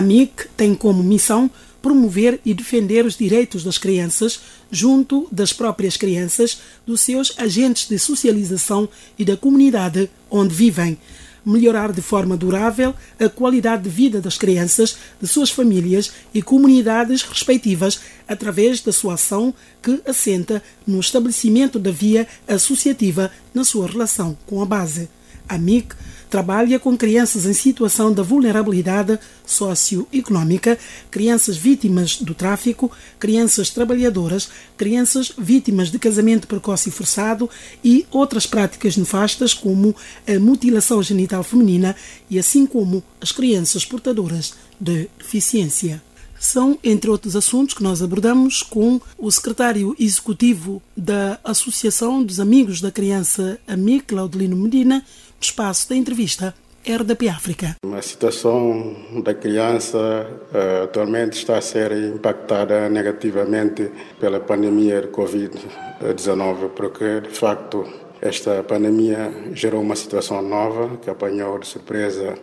A MIC tem como missão promover e defender os direitos das crianças junto das próprias crianças, dos seus agentes de socialização e da comunidade onde vivem. Melhorar de forma durável a qualidade de vida das crianças, de suas famílias e comunidades respectivas através da sua ação que assenta no estabelecimento da via associativa na sua relação com a base. A MIC trabalha com crianças em situação de vulnerabilidade socioeconómica, crianças vítimas do tráfico, crianças trabalhadoras, crianças vítimas de casamento precoce e forçado e outras práticas nefastas como a mutilação genital feminina e assim como as crianças portadoras de deficiência. São, entre outros assuntos, que nós abordamos com o secretário executivo da Associação dos Amigos da Criança, AMI, Claudelino Medina, espaço da entrevista RDP África. A situação da criança uh, atualmente está a ser impactada negativamente pela pandemia de Covid-19, porque, de facto, esta pandemia gerou uma situação nova que apanhou de surpresa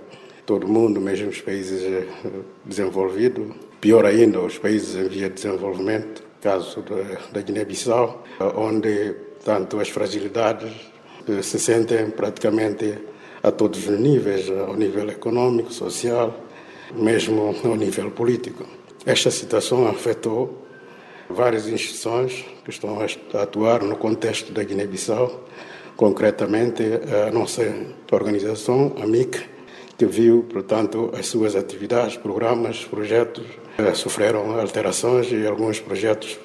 todo mundo, mesmo os países eh, desenvolvidos, pior ainda, os países em via de desenvolvimento, caso da Guiné-Bissau, onde tanto as fragilidades eh, se sentem praticamente a todos os níveis, ao nível econômico, social, mesmo ao nível político. Esta situação afetou várias instituições que estão a atuar no contexto da Guiné-Bissau, concretamente a nossa organização, a MIC, que viu, portanto, as suas atividades, programas, projetos eh, sofreram alterações e alguns projetos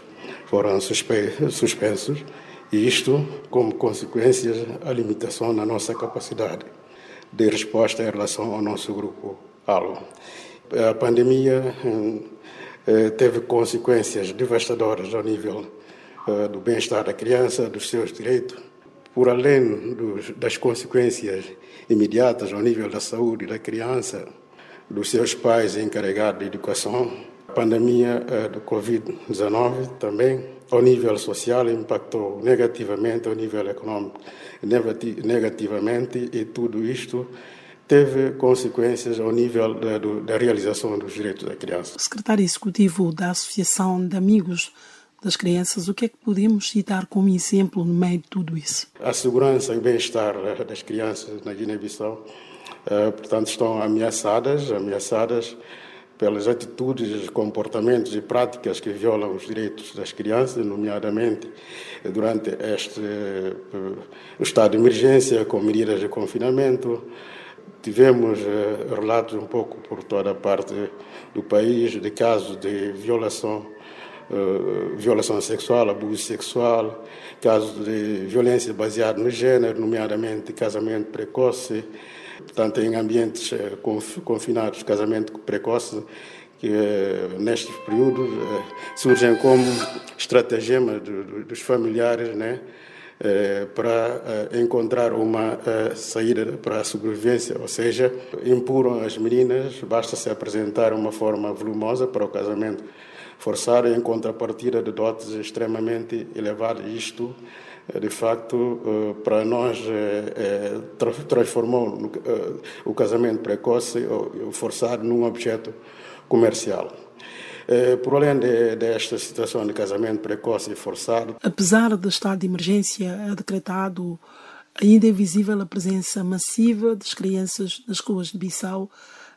foram suspensos, e isto como consequências a limitação na nossa capacidade de resposta em relação ao nosso grupo ALO. A pandemia eh, teve consequências devastadoras ao nível eh, do bem-estar da criança, dos seus direitos, por além dos, das consequências imediatas ao nível da saúde da criança, dos seus pais encarregados de educação. A pandemia eh, do Covid-19 também, ao nível social, impactou negativamente, ao nível econômico, negativamente, e tudo isto teve consequências ao nível da, da realização dos direitos da criança. Secretário Executivo da Associação de Amigos das crianças, o que é que podemos citar como exemplo no meio de tudo isso? A segurança e o bem-estar das crianças na Guiné-Bissau, eh, portanto, estão ameaçadas, ameaçadas pelas atitudes, comportamentos e práticas que violam os direitos das crianças, nomeadamente durante este eh, estado de emergência com medidas de confinamento. Tivemos eh, relatos um pouco por toda a parte do país de casos de violação eh, violação sexual, abuso sexual, casos de violência baseada no gênero, nomeadamente casamento precoce, portanto, em ambientes uh, confinados, casamento precoce, que uh, nestes períodos surgem como estratagema dos familiares, né? para encontrar uma saída para a sobrevivência, ou seja, impuram as meninas, basta se apresentar uma forma volumosa para o casamento forçar em contrapartida de dotes extremamente elevadas. Isto, eh, de facto, eh, para nós eh, transformou o casamento precoce, forçado, num objeto comercial. Por além de, desta situação de casamento precoce e forçado. Apesar do estado de emergência decretado, ainda é visível a presença massiva das crianças nas ruas de Bissau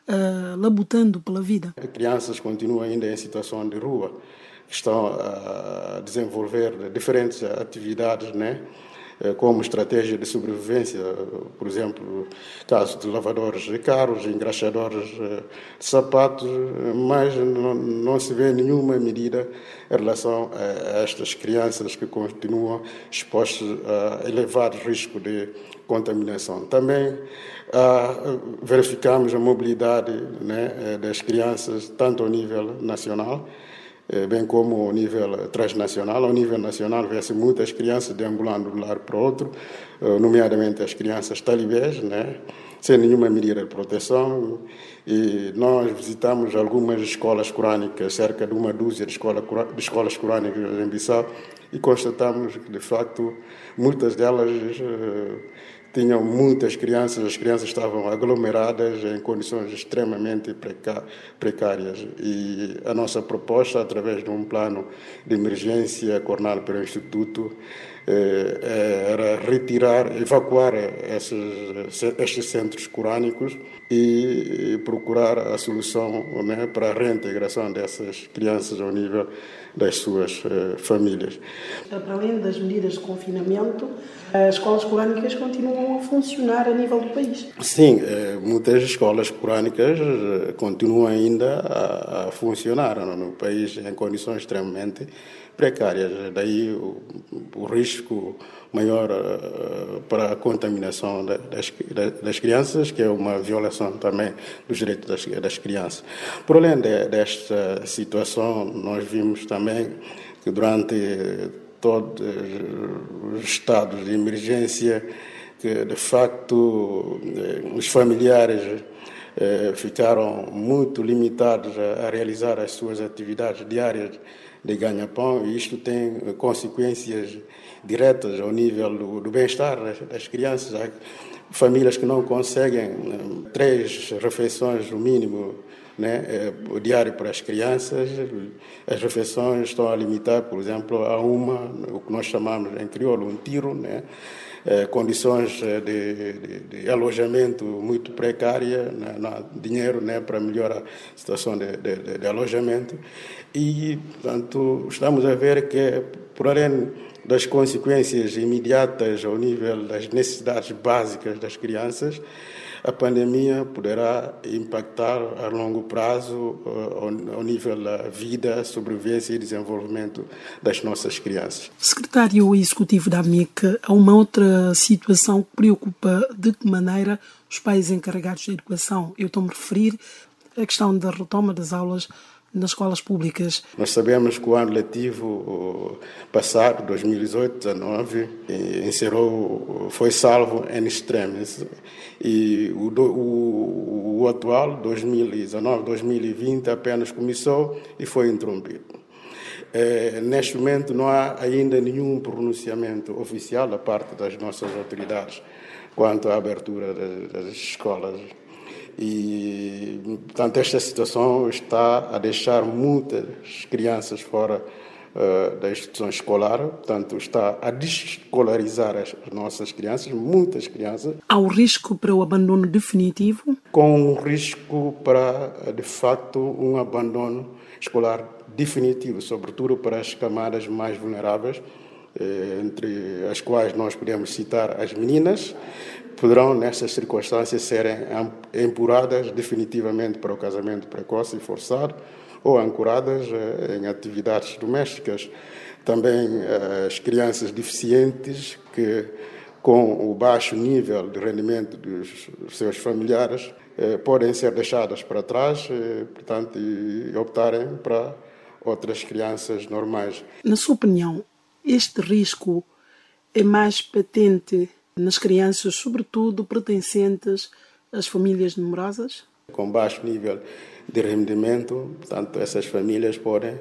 uh, labutando pela vida. As crianças continuam ainda em situação de rua, estão a desenvolver diferentes atividades, né? Eh, como estratégia de sobrevivência, por exemplo, caso de lavadores de carros, engraxadores eh, de sapatos, mas não, não se vê nenhuma medida em relação a estas crianças que continuam expostas a elevado risco de contaminação. Também ah, verificamos a mobilidade né, eh, das crianças, tanto ao nível nacional, eh, bem como ao nível transnacional. Ao nível nacional, vê-se muitas crianças deambulando de um lado para o outro, eh, nomeadamente as crianças talibés, né? sem nenhuma medida de proteção. E nós visitamos algumas escolas corânicas, cerca de uma dúzia de, escola, de escolas corânicas em Bissau, e constatamos que, de facto, muitas delas tinham muitas crianças, as crianças estavam aglomeradas em condições extremamente precárias. E a nossa proposta, através de um plano de emergência coordenado pelo Instituto, eh, eh, era retirar, evacuar esses, estes centros corânicos e procurar a solução né, para a reintegração dessas crianças ao nível das suas uh, famílias. Para além das medidas de confinamento, as escolas corânicas continuam a funcionar a nível do país? Sim, muitas escolas corânicas continuam ainda a, funcionar no país em condições extremamente precárias. Daí o, o risco maior uh, para a contaminação das, das, crianças, que é uma violação também dos direitos das, das crianças. Por além de, desta situação, nós vimos também que durante todos os estados de emergência, que de facto eh, os familiares eh, ficaram muito limitados a, realizar as suas atividades diárias de ganha-pão e isto tem consequências diretas ao nível do, do bem-estar das, crianças. Há famílias que não conseguem eh, três refeições, no mínimo, né, eh, diário para as crianças. As refeições estão a limitar, por exemplo, a uma, o que nós chamamos em crioulo, um tiro, né, eh, condições de, de, de, alojamento muito precária, né, não há dinheiro né, para melhorar a situação de, de alojamento. E, portanto, estamos a ver que, por além das consequências imediatas ao nível das necessidades básicas das crianças, a pandemia poderá impactar a longo prazo eh, ao nível da vida, sobrevivência e desenvolvimento das nossas crianças. Secretário Executivo da AMIC, há uma outra situação que preocupa de que maneira os pais encarregados da educação. Eu estou-me a referir à questão da retoma das aulas nas escolas públicas. Nós sabemos que o ano letivo passado, 2018-19, encerrou, foi salvo em extremis. E o, o, o atual, 2019-2020, apenas começou e foi interrompido. É, neste momento não há ainda nenhum pronunciamento oficial da parte das nossas autoridades quanto à abertura das, das escolas e, portanto, esta situação está a deixar muitas crianças fora uh, da instituição escolar, portanto, está a desescolarizar as nossas crianças, muitas crianças. Há o risco para o abandono definitivo? Com um risco para, de facto, um abandono escolar definitivo, sobretudo para as camadas mais vulneráveis, eh, entre as quais nós podemos citar as meninas, poderão, nestas circunstâncias, serem empurradas definitivamente para o casamento precoce e forçado ou ancoradas eh, em atividades domésticas. Também eh, as crianças deficientes que, com o baixo nível de rendimento dos seus familiares, eh, podem ser deixadas para trás, portanto, e optarem para outras crianças normais. Na sua opinião, este risco é mais patente nas crianças, sobretudo pertencentes às famílias numerosas? Com baixo nível de rendimento, portanto, essas famílias podem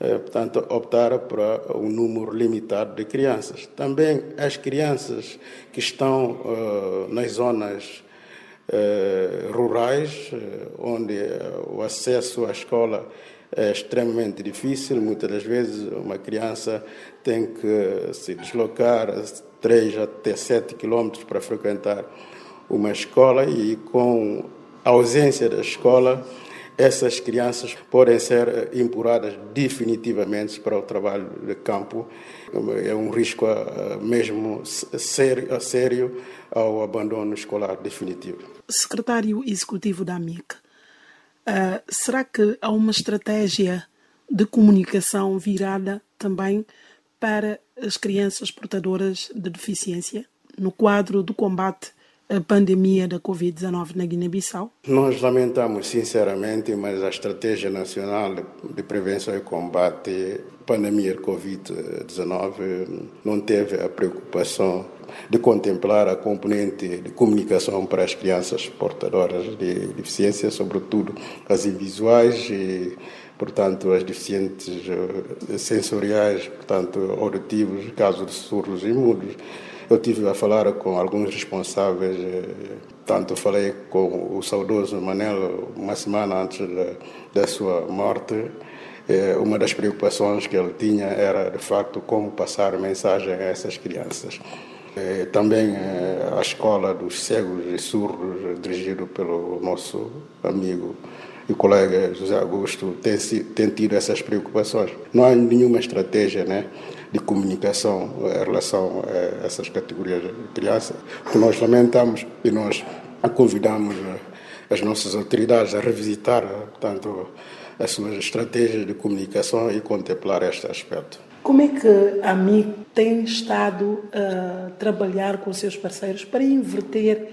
eh, portanto, optar para um número limitado de crianças. Também as crianças que estão uh, nas zonas rurais, onde o acesso à escola é extremamente difícil. Muitas das vezes uma criança tem que se deslocar 3 até 7 quilômetros para frequentar uma escola e com a ausência da escola, essas crianças podem ser empurradas definitivamente para o trabalho de campo. É um risco ah, mesmo sério, a sério ao abandono escolar definitivo. Secretário Executivo da AMIC, Uh, será que há uma estratégia de comunicação virada também para as crianças portadoras de deficiência no quadro do combate à pandemia da Covid-19 na Guiné-Bissau? Nós lamentamos sinceramente, mas a Estratégia Nacional de Prevenção e Combate à Pandemia da Covid-19 não teve a preocupação de contemplar a componente de comunicação para as crianças portadoras de deficiência, sobretudo as invisuais e, portanto, as deficientes eh, sensoriais, portanto, auditivos, casos de surdos e mudos. Eu tive a falar com alguns responsáveis, tanto falei com o saudoso Manel uma semana antes da, sua morte. Uma das preocupações que ele tinha era, de facto, como passar mensagem a essas crianças. Também a escola dos cegos e surdos, dirigido pelo nosso amigo e o colega José Augusto tem, tido essas preocupações. Não há nenhuma estratégia né, de comunicação em relação a essas categorias de crianças, que nós lamentamos e nós convidamos as nossas autoridades a revisitar tanto as suas estratégias de comunicação e contemplar este aspecto. Como é que a MI tem estado a trabalhar com seus parceiros para inverter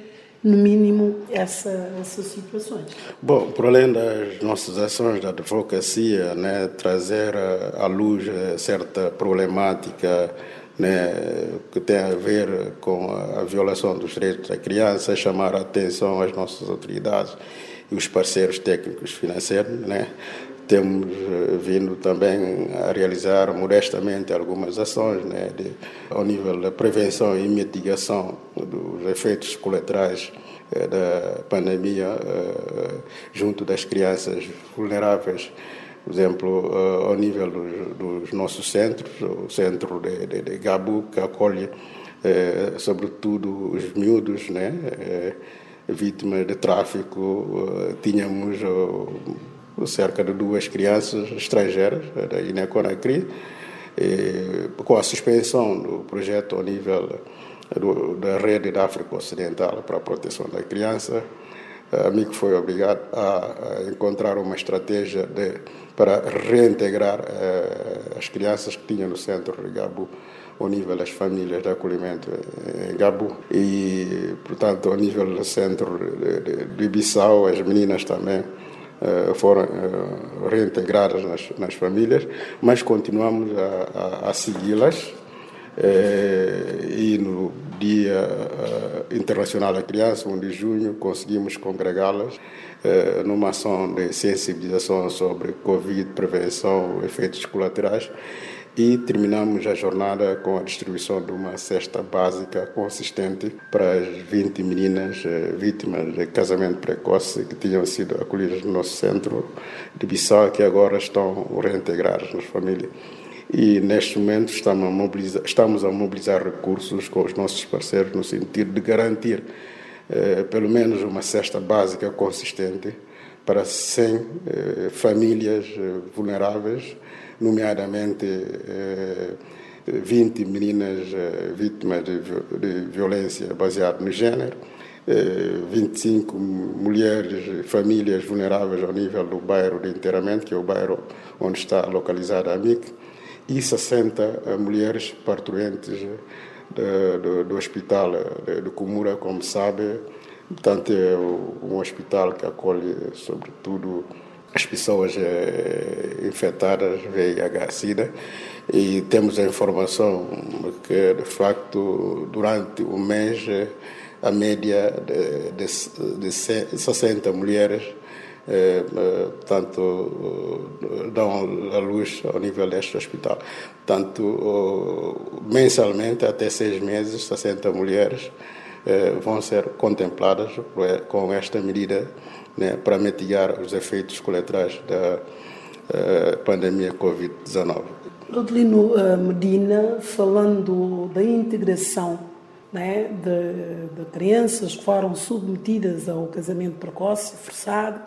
no mínimo, essa, essas situações. Bom, por além das nossas ações de advocacia, né, trazer à luz certa problemática né, que tem a ver com a violação dos direitos da criança, chamar a atenção às nossas autoridades e os parceiros técnicos financeiros, né, temos eh, vindo também a realizar modestamente algumas ações né, de, ao nível da prevenção e mitigação efeitos colaterais eh, da pandemia eh, junto das crianças vulneráveis. Por exemplo, ao nível dos, dos nossos centros, o centro de, de, de Gabu, que acolhe sobretudo os miúdos, né, vítimas de tráfico, tínhamos cerca de duas crianças estrangeiras da Guiné-Conakry, com a suspensão do projeto ao nível do, da rede da África Ocidental para a proteção da criança, a mim foi obrigado a, encontrar uma estratégia de, para reintegrar uh, as crianças que tinham no centro de Gabu ao nível das famílias de acolhimento em Gabu. E, portanto, ao nível do centro de, de, de Bissau, as meninas também eh, foram eh, reintegradas nas, nas famílias, mas continuamos a, a, a segui-las. Eh, e no Dia Internacional da Criança, 1 de junho, conseguimos congregá-las numa ação de sensibilização sobre Covid, prevenção, efeitos colaterais e terminamos a jornada com a distribuição de uma cesta básica consistente para as 20 meninas eh, vítimas de casamento precoce que tinham sido acolhidas no nosso centro de Bissau que agora estão reintegradas nas famílias. E neste momento estamos a mobilizar, estamos a mobilizar recursos com os nossos parceiros no sentido de garantir eh, pelo menos uma cesta básica consistente para 100 eh, famílias eh, vulneráveis nomeadamente 20 eh, meninas eh, vítimas de, violência baseada no género, 25 eh, mulheres, famílias vulneráveis ao nível do bairro de que é o bairro onde está localizada a MIC, e 60 mulheres parturientes do, do hospital de Cumura, como sabe, portanto é um hospital que acolhe sobretudo as pessoas eh, infectadas VIH-Sida e temos a informação que, de facto, durante o mês, a média de, de, de 60 mulheres eh, tanto dão a luz ao nível deste hospital. Tanto mensalmente, até seis meses, 60 mulheres eh, vão ser contempladas com esta medida né, para mitigar os efeitos colaterais da uh, pandemia Covid-19. Rodelino uh, Medina, falando da integração né, de, de, crianças que foram submetidas ao casamento precoce, forçado,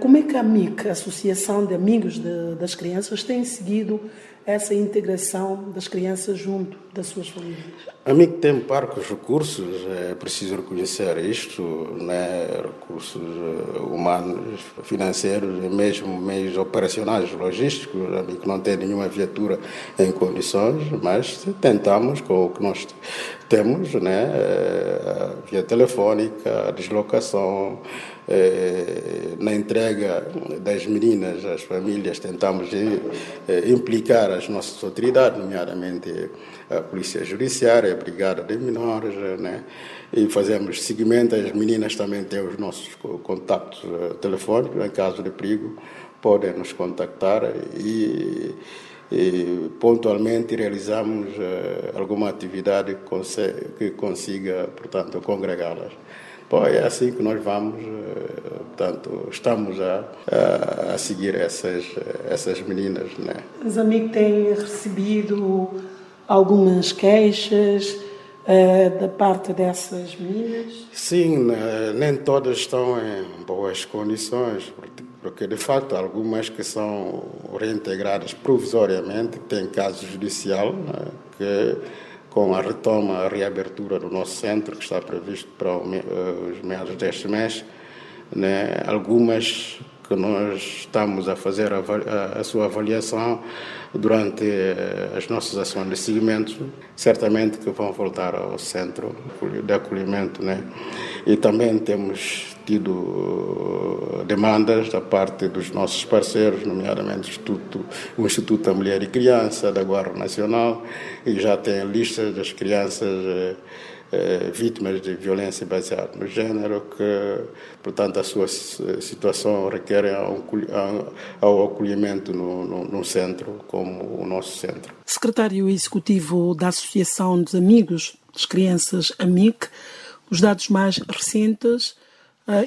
como é que a AMIC, a Associação de Amigos de, das Crianças, tem seguido essa integração das crianças junto das suas famílias? A mim tem parcos recursos, é preciso reconhecer isto, né? recursos eh, humanos, financeiros mesmo meios operacionais, logísticos. A que não tem nenhuma viatura em condições, mas tentamos com o que nós temos, né? Eh, a via telefônica, a deslocação, eh, na entrega das meninas às famílias, tentamos eh, implicar as nossas autoridades, nomeadamente a Polícia Judiciária, a Brigada de Menores, né? e fazemos seguimento. As meninas também têm os nossos contatos telefônicos, em caso de perigo, podem nos contactar e e pontualmente realizamos alguma atividade que consiga, portanto, congregá-las. Bom, é assim que nós vamos, uh, portanto, estamos a, a, a, seguir essas, essas meninas. Né? Os amigos têm recebido algumas queixas uh, da parte dessas meninas? Sim, nem todas estão em boas condições, porque de facto algumas que são reintegradas provisoriamente têm caso judicial né, que com a retoma, a reabertura do nosso centro que está previsto para os meados deste mês, né, algumas que nós estamos a fazer a, a, a, sua avaliação durante eh, as nossas ações de seguimento, certamente que vão voltar ao centro de acolhimento, né? E também temos tido eh, demandas da parte dos nossos parceiros, nomeadamente o Instituto, o Instituto da Mulher e Criança, da Guarda Nacional, e já tem listas das crianças eh, eh, vítimas de violência baseada no género, que, portanto, a sua situação requer ao acolhimento no centro, como o nosso centro. Secretário Executivo da Associação dos Amigos das Crianças AMIC, os dados mais recentes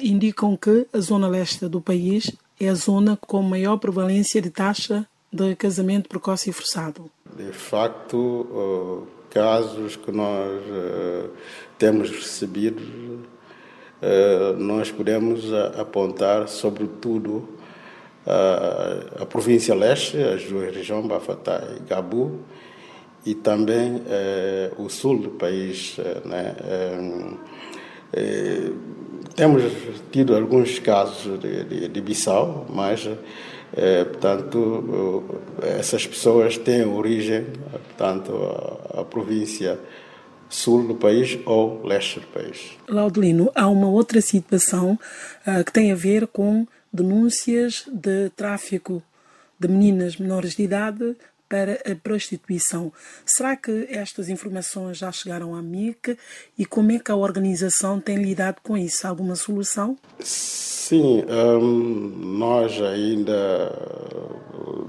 indicam que a zona leste do país é a zona com maior prevalência de taxa de casamento precoce e forçado. De facto, uh casos que nós uh, temos recebido, nós podemos apontar, sobretudo, a província leste, as duas regiões, Bafatá e Gabu, e também uh, o sul do país. Né? Temos tido alguns casos de, de, de Bissau, mas é, portanto, essas pessoas têm origem, portanto, a, a província sul do país ou leste do país. Laudelino, há uma outra situação uh, que tem a ver com denúncias de tráfico de meninas menores de idade para a prostituição. Será que estas informações já chegaram à MIC e como é que a organização tem lidado com isso? Alguma solução? Sim, um, nós ainda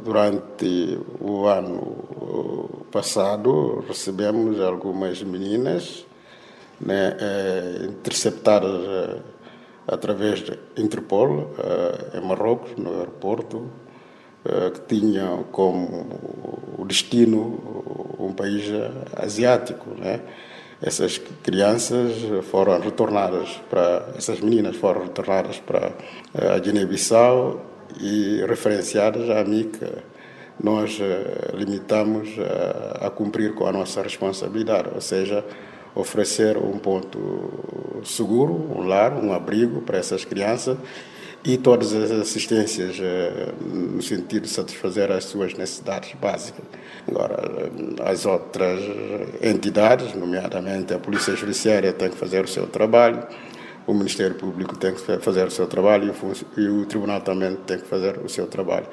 durante o ano passado recebemos algumas meninas né, eh, interceptadas eh, através da Interpol eh, em Marrocos, no aeroporto, que tinham como destino um país asiático, né? Essas crianças foram retornadas para essas meninas foram retornadas para eh, a Guiné-Bissau e referenciadas à MICA. Nós eh, limitamos a, a cumprir com a nossa responsabilidade, ou seja, oferecer um ponto seguro, um lar, um abrigo para essas crianças e todas as assistências eh, no sentido de satisfazer as suas necessidades básicas. Agora, eh, as outras entidades, nomeadamente a Polícia Judiciária, tem que fazer o seu trabalho, o Ministério Público tem que fazer o seu trabalho e o Tribunal também tem que fazer o seu trabalho.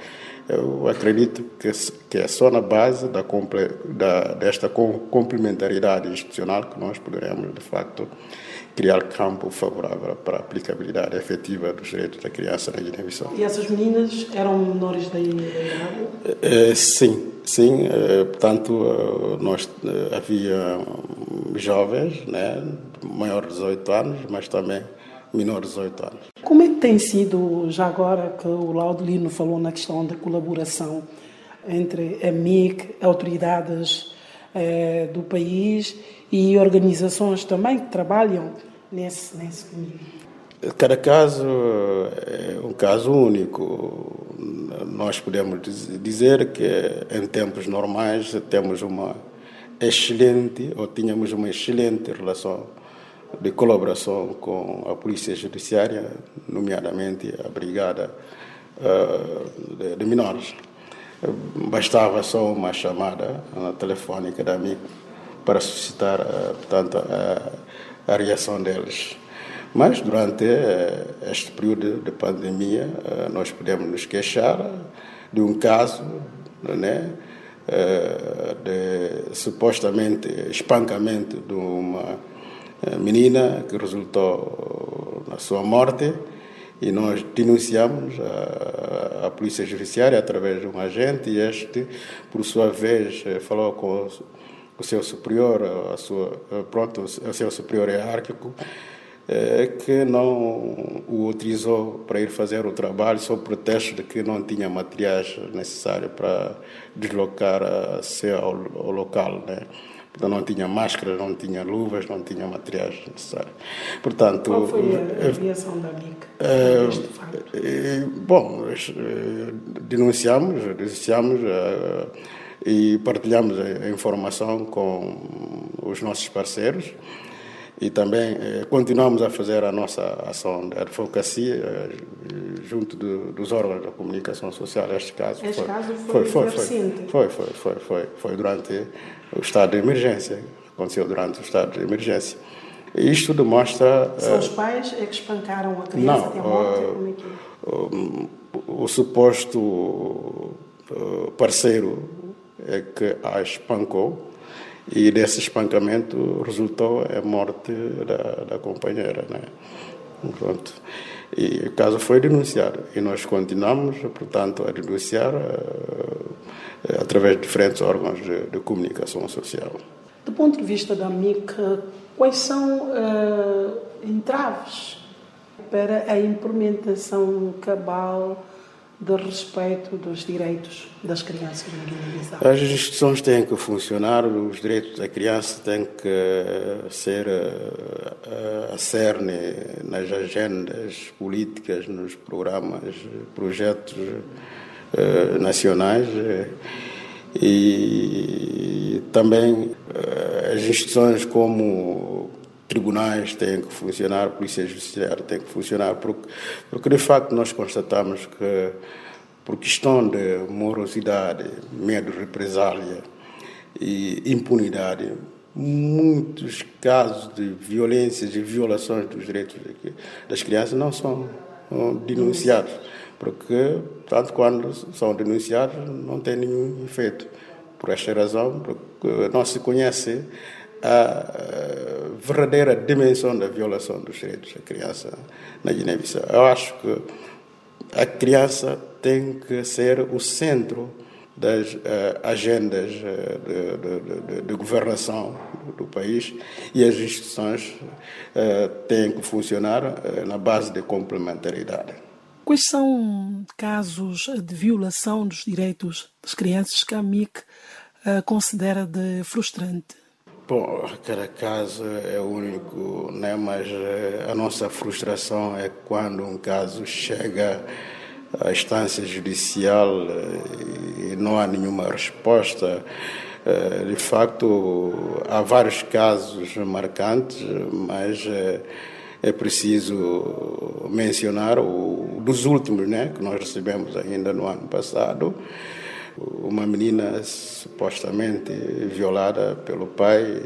Eu acredito que, é só na base da, desta complementaridade institucional que nós poderemos, de facto, criar campo favorável para a aplicabilidade efetiva dos direitos da criança na Guiné-Bissau. E essas meninas eram menores da idade? É, sim, sim. Portanto, nós havia jovens, né, maiores de 18 anos, mas também menores de 18 anos. Como é que tem sido, já agora que o Laudelino falou na questão da colaboração entre a MIC, autoridades eh, do país e organizações também que trabalham nesse, nesse caminho? Cada caso é um caso único. Nós podemos dizer que em tempos normais temos uma excelente, ou tínhamos uma excelente relação de colaboração com a Polícia Judiciária, nomeadamente a Brigada de, de Menores. Bastava só uma chamada telefónica da amigo para suscitar, uh, portanto, a, a reação deles. Mas durante uh, este período de pandemia, nós podemos nos queixar de um caso, né? de supostamente espancamento de uma menina que resultou na sua morte e nós denunciamos a, Polícia Judiciária através de um agente e este, por sua vez, falou com o seu superior, a sua, pronto, o seu superior hierárquico, que não o utilizou para ir fazer o trabalho sob pretexto de que não tinha materiais necessários para deslocar-se ao, ao local. Né? Então não tinha máscaras, não tinha luvas, não tinha materiais necessários. Portanto, Qual foi a reação da MIC facto? Bom, denunciamos, denunciamos uh, e partilhamos a informação com os nossos parceiros e também eh, continuamos a fazer a nossa ação de advocacia eh, junto do, dos órgãos da comunicação social. Este caso, este foi, caso foi, foi, foi, foi, foi, foi, foi, foi durante o estado de emergência, aconteceu durante o estado de emergência. Isto demonstra... São os pais é que espancaram a criança não, até a morte? Como é que é? O, o suposto parceiro que a espancou e desse espancamento resultou a morte da, da companheira, né? Pronto. E o caso foi denunciado e nós continuamos, portanto, a denunciar uh, através de diferentes órgãos de, de, comunicação social. Do ponto de vista da MIC, quais são uh, entraves para a implementação cabal de respeito dos direitos das crianças na Guiné-Bissau? As instituições têm que funcionar, os direitos da criança têm que ser eh, a cerne nas agendas políticas, nos programas, projetos eh, nacionais e também eh, as instituições como tribunais têm que funcionar, polícia judiciária tem que funcionar, porque, porque de facto nós constatamos que, por questão de morosidade, medo de represália e impunidade, muitos casos de violências e violações dos direitos das crianças não são denunciados, porque, tanto quando são denunciados, não tem nenhum efeito. Por esta razão, porque não se conhece a verdadeira dimensão da violação dos direitos da criança na Guiné-Bissau. Eu acho que a criança tem que ser o centro das uh, agendas uh, de, de, de, governação do, país e as instituições uh, têm que funcionar na base de complementaridade. Quais são casos de violação dos direitos das crianças que a MIC considera de frustrante? Bom, cada caso é único, né? mas eh, a nossa frustração é quando um caso chega à instância judicial eh, e não há nenhuma resposta. Eh, de facto, há vários casos marcantes, mas é preciso mencionar o dos últimos, né, que nós recebemos ainda no ano passado uma menina supostamente violada pelo pai.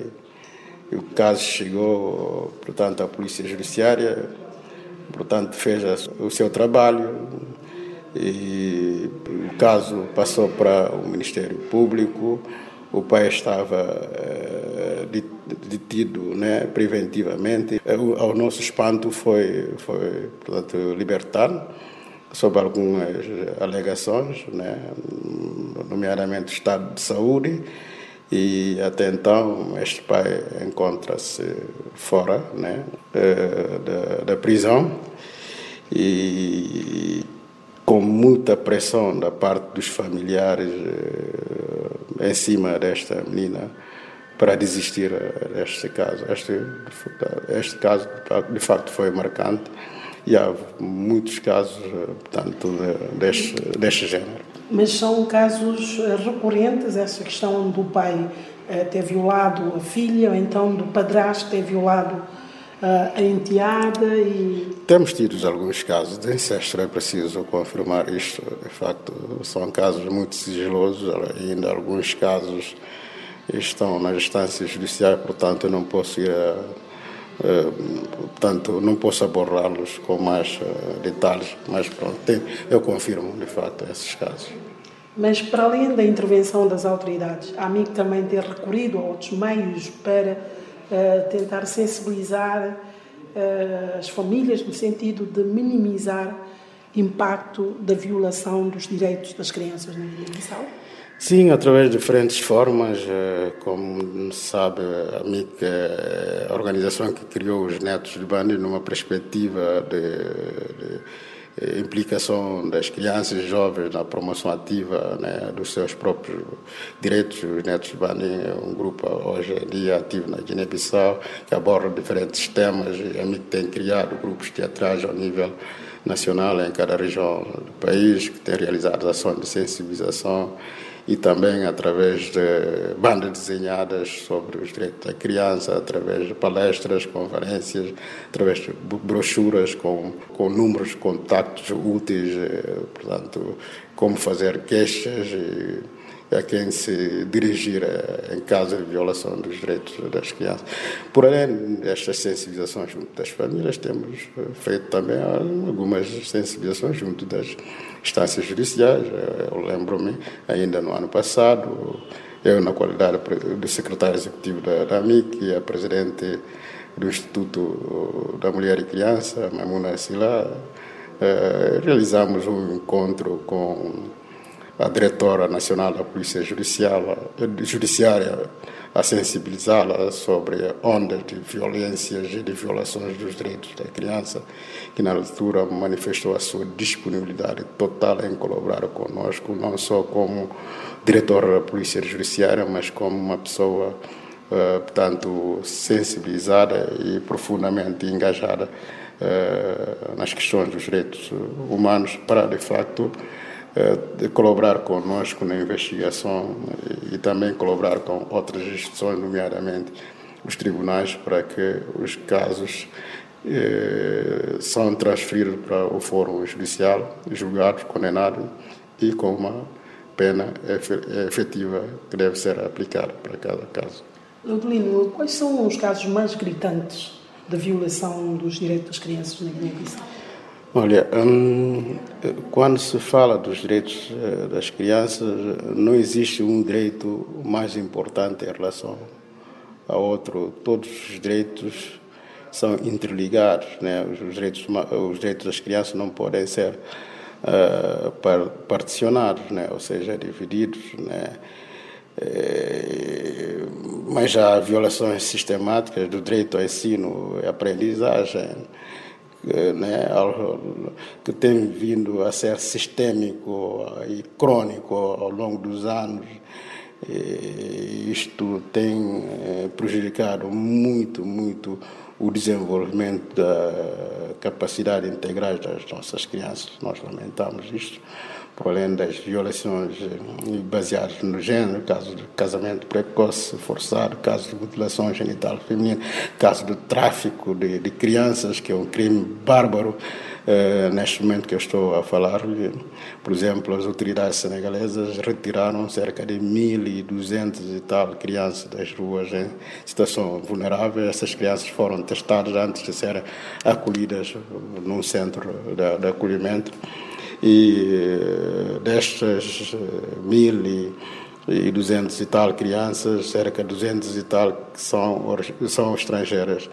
O caso chegou, portanto, à Polícia Judiciária, portanto, fez o seu trabalho e o caso passou para o Ministério Público. O pai estava eh, detido né, preventivamente. Ao nosso espanto, foi, foi portanto, libertado sob algumas alegações, né, nomeadamente estado de saúde, e até então este pai encontra-se fora né, eh, da, da prisão e com muita pressão da parte dos familiares eh, em cima desta menina para desistir deste caso. Este, este caso, de facto, foi marcante e há muitos casos, portanto, deste, deste género. Mas são casos eh, recorrentes, essa questão do pai eh, ter violado a filha, ou então do padrasto ter violado eh, a enteada e... Temos tido alguns casos de incesto, é preciso confirmar isto. De facto, são casos muito sigilosos, ainda alguns casos estão nas instâncias judiciais, portanto eu não posso ir a portanto, não posso abordá-los com mais uh, detalhes, mas pronto, tem, eu confirmo, de fato, esses casos. Mas, para além da intervenção das autoridades, a AMIC também ter recorrido a outros meios para uh, tentar sensibilizar as famílias no sentido de minimizar impacto da violação dos direitos das crianças na Guiné-Bissau? Sim, através de diferentes formas, eh, como sabe, a MIC a organização que criou os Netos de Bandi numa perspectiva de, de eh, implicação das crianças e jovens na promoção ativa né, dos seus próprios direitos. Os Netos de Bani é um grupo hoje em dia ativo na Guiné-Bissau que aborda diferentes temas. A MIC tem criado grupos teatrais ao nível nacional em cada região do país, que tem realizado ações de sensibilização e também através de bandas desenhadas sobre os direitos da criança, através de palestras, conferências, através de brochuras com, com números contactos úteis, eh, portanto, como fazer queixas e a quem se dirigir eh, em caso de violação dos direitos das crianças. Por além destas sensibilizações junto das famílias, temos eh, feito também algumas sensibilizações junto das instâncias judiciais. Eh, eu lembro-me, ainda no ano passado, eu, na qualidade de secretário executivo da, da AMIC e a presidente do Instituto da Mulher e Criança, Mamuna Sila, realizamos um encontro com a diretora nacional da Polícia Judicial, Judiciária a sensibilizá-la sobre ondas de violências e de violações dos direitos da criança, que na altura manifestou a sua disponibilidade total em colaborar conosco, não só como diretora da Polícia Judiciária, mas como uma pessoa, uh, portanto, sensibilizada e profundamente engajada uh, nas questões dos direitos humanos para, de facto, eh, de colaborar conosco na investigação e também colaborar com outras instituições, nomeadamente os tribunais, para que os casos eh, são transferidos para o Fórum Judicial, julgados, condenados e com uma pena efetiva que deve ser aplicada para cada caso. Doutor quais são os casos mais gritantes da violação dos direitos das crianças na Guiné-Bissau? Olha, hum, quando se fala dos direitos eh, das crianças, não existe um direito mais importante em relação a outro. Todos os direitos são interligados, né? Os direitos, os direitos das crianças não podem ser uh, particionados, né? Ou seja, divididos, né? É, mas há violações sistemáticas do direito ao ensino e aprendizagem né, que tem vindo a ser sistêmico e crônico ao longo dos anos. E isto tem eh, prejudicado muito, muito o desenvolvimento da capacidade integral das nossas crianças. Nós lamentamos isto por além das violações eh, baseadas no género, casos de casamento precoce forçado, casos de mutilação genital feminina, casos de tráfico de, de crianças, que é um crime bárbaro. Uh, neste momento que eu estou a falar, por exemplo, as autoridades senegalesas retiraram cerca de 1.200 e tal crianças das ruas em situação vulnerável. Essas crianças foram testadas antes de serem acolhidas num centro de, de acolhimento e eh, destas eh, mil e duzentos e tal crianças, cerca de duzentos e tal que são, são estrangeiras.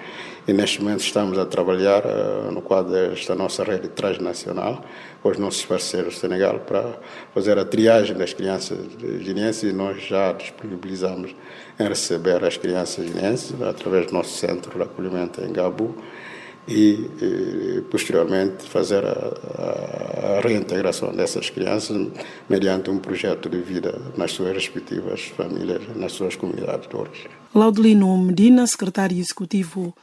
E neste momento estamos a trabalhar uh, no quadro desta nossa rede transnacional com os nossos parceiros do Senegal para fazer a triagem das crianças guineenses e nós já disponibilizamos em receber as crianças guineenses através do nosso centro de acolhimento em Gabu e, e posteriormente fazer a, a, reintegração dessas crianças mediante um projeto de vida nas suas respectivas famílias, nas suas comunidades de origem. Laudelino Medina, secretário executivo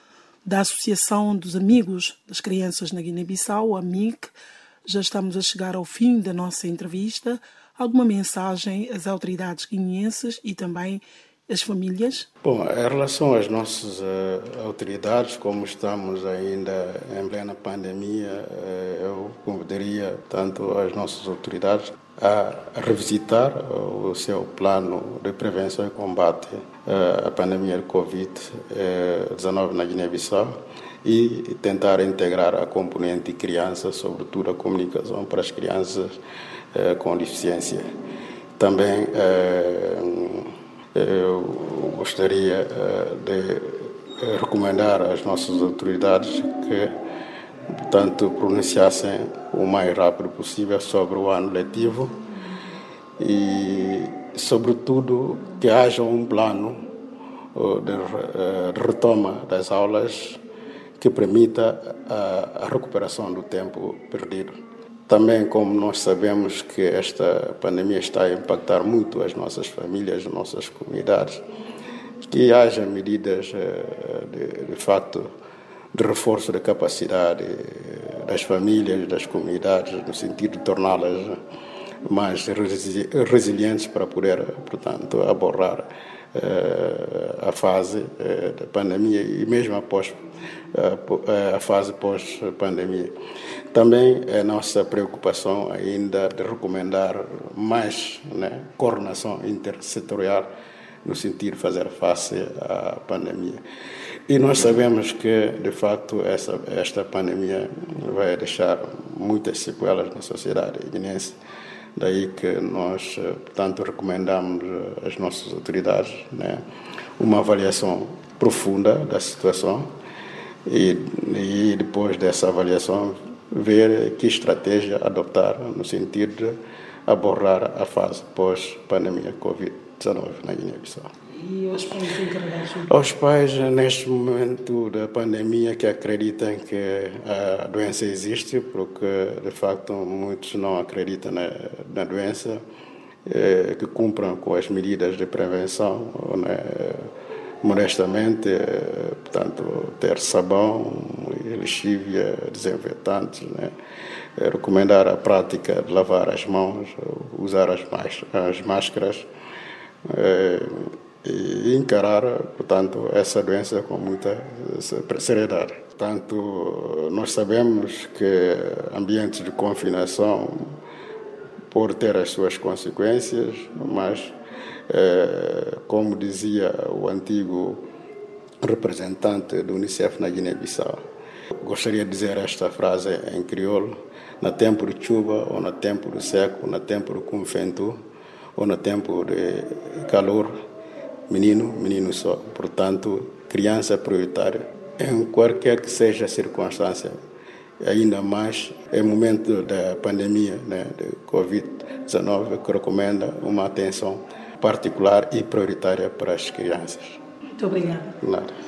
da Associação dos Amigos das Crianças na Guiné-Bissau, AMIC, já estamos a chegar ao fim da nossa entrevista. Alguma mensagem às autoridades guineenses e também as famílias? Bom, em relação às nossas uh, autoridades, como estamos ainda em plena pandemia, uh, eu convidaria tanto as nossas autoridades a revisitar o seu plano de prevenção e combate à pandemia de Covid-19 na Guiné-Bissau e tentar integrar a componente de criança, sobretudo a comunicação para as crianças com deficiência. Também eu gostaria eh, de recomendar às nossas autoridades que portanto, pronunciassem o mais rápido possível sobre o ano letivo e, sobretudo, que haja um plano de retoma das aulas que permita a recuperação do tempo perdido. Também, como nós sabemos que esta pandemia está a impactar muito as nossas famílias, as nossas comunidades, que haja medidas de, de facto de reforço da capacidade das famílias, das comunidades, no sentido de torná-las mais resilientes para poder, portanto, abordar a fase da pandemia e mesmo após a fase pós-pandemia. Também é nossa preocupação ainda de recomendar mais né, coordenação intersetorial no sentido de fazer face à pandemia. E nós sabemos que, de facto, essa, esta pandemia vai deixar muitas sequelas na sociedade. Daí que nós, portanto, recomendamos às nossas autoridades né, uma avaliação profunda da situação e, e depois dessa avaliação ver que estratégia adotar no sentido de abordar a fase pós-pandemia Covid-19 na Guiné-Bissau. E aos pais encarregados? Aos pais, neste momento da pandemia, que acreditam que a doença existe, porque de facto muitos não acreditam na, na doença, eh, que cumpram com as medidas de prevenção, né, modestamente, eh, portanto, ter sabão, lexívia, desinfetantes, né, recomendar a prática de lavar as mãos, usar as, as máscaras. Eh, e encarar, portanto, essa doença com muita seriedade. Portanto, nós sabemos que ambientes de confinação por ter as suas consequências, mas, eh, como dizia o antigo representante do Unicef na Guiné-Bissau, gostaria de dizer esta frase em crioulo, no tempo de chuva ou no tempo do seco, no tempo do convento ou no tempo de calor, menino, menino só. Portanto, criança prioritária em qualquer que seja a circunstância. Ainda mais em momento da pandemia né, de Covid-19, que recomenda uma atenção particular e prioritária para as crianças. Muito obrigada. Nada.